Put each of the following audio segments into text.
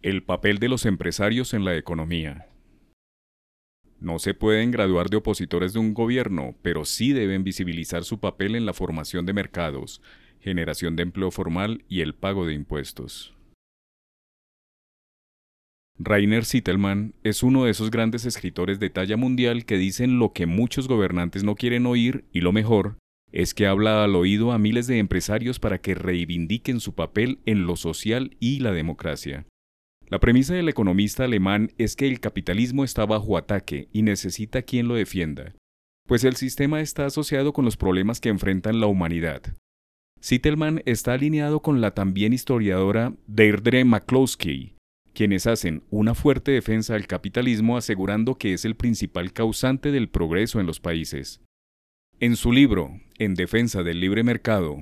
El papel de los empresarios en la economía. No se pueden graduar de opositores de un gobierno, pero sí deben visibilizar su papel en la formación de mercados, generación de empleo formal y el pago de impuestos. Rainer Sittelmann es uno de esos grandes escritores de talla mundial que dicen lo que muchos gobernantes no quieren oír y lo mejor es que habla al oído a miles de empresarios para que reivindiquen su papel en lo social y la democracia. La premisa del economista alemán es que el capitalismo está bajo ataque y necesita quien lo defienda, pues el sistema está asociado con los problemas que enfrentan la humanidad. Sittelman está alineado con la también historiadora Deirdre McCloskey, quienes hacen una fuerte defensa del capitalismo asegurando que es el principal causante del progreso en los países. En su libro En defensa del libre mercado,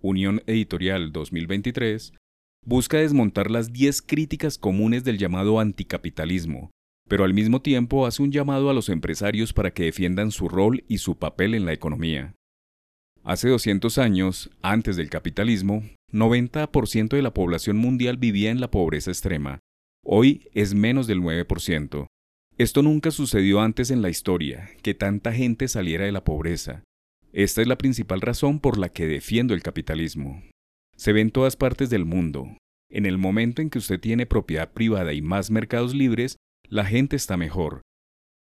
Unión Editorial 2023, busca desmontar las 10 críticas comunes del llamado anticapitalismo, pero al mismo tiempo hace un llamado a los empresarios para que defiendan su rol y su papel en la economía. Hace 200 años, antes del capitalismo, 90% de la población mundial vivía en la pobreza extrema. Hoy es menos del 9%. Esto nunca sucedió antes en la historia, que tanta gente saliera de la pobreza. Esta es la principal razón por la que defiendo el capitalismo. Se ve en todas partes del mundo. En el momento en que usted tiene propiedad privada y más mercados libres, la gente está mejor.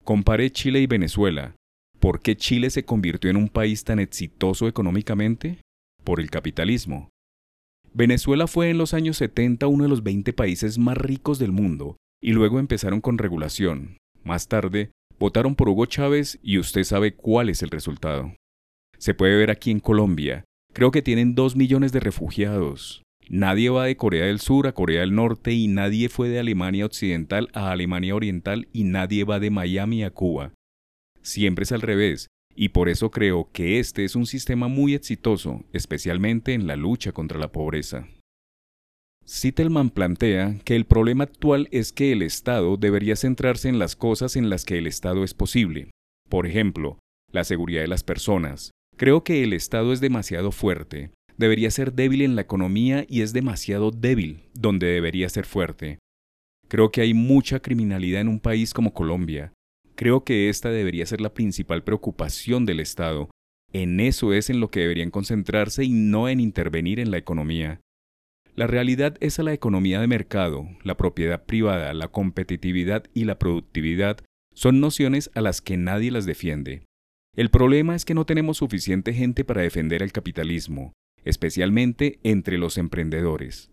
Compare Chile y Venezuela. ¿Por qué Chile se convirtió en un país tan exitoso económicamente? Por el capitalismo. Venezuela fue en los años 70 uno de los 20 países más ricos del mundo, y luego empezaron con regulación. Más tarde, votaron por Hugo Chávez y usted sabe cuál es el resultado. Se puede ver aquí en Colombia, Creo que tienen dos millones de refugiados. Nadie va de Corea del Sur a Corea del Norte y nadie fue de Alemania Occidental a Alemania Oriental y nadie va de Miami a Cuba. Siempre es al revés, y por eso creo que este es un sistema muy exitoso, especialmente en la lucha contra la pobreza. Sittelman plantea que el problema actual es que el Estado debería centrarse en las cosas en las que el Estado es posible. Por ejemplo, la seguridad de las personas, Creo que el Estado es demasiado fuerte, debería ser débil en la economía y es demasiado débil donde debería ser fuerte. Creo que hay mucha criminalidad en un país como Colombia. Creo que esta debería ser la principal preocupación del Estado. En eso es en lo que deberían concentrarse y no en intervenir en la economía. La realidad es a la economía de mercado, la propiedad privada, la competitividad y la productividad son nociones a las que nadie las defiende. El problema es que no tenemos suficiente gente para defender el capitalismo, especialmente entre los emprendedores.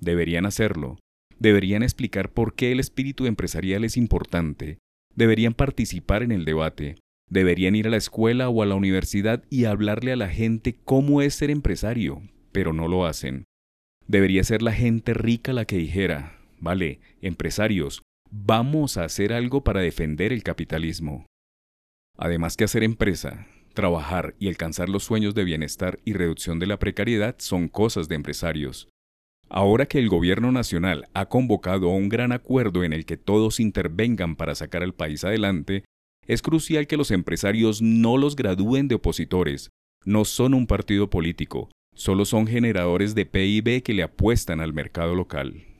Deberían hacerlo. Deberían explicar por qué el espíritu empresarial es importante. Deberían participar en el debate. Deberían ir a la escuela o a la universidad y hablarle a la gente cómo es ser empresario, pero no lo hacen. Debería ser la gente rica la que dijera, vale, empresarios, vamos a hacer algo para defender el capitalismo. Además que hacer empresa, trabajar y alcanzar los sueños de bienestar y reducción de la precariedad son cosas de empresarios. Ahora que el gobierno nacional ha convocado a un gran acuerdo en el que todos intervengan para sacar al país adelante, es crucial que los empresarios no los gradúen de opositores. No son un partido político, solo son generadores de PIB que le apuestan al mercado local.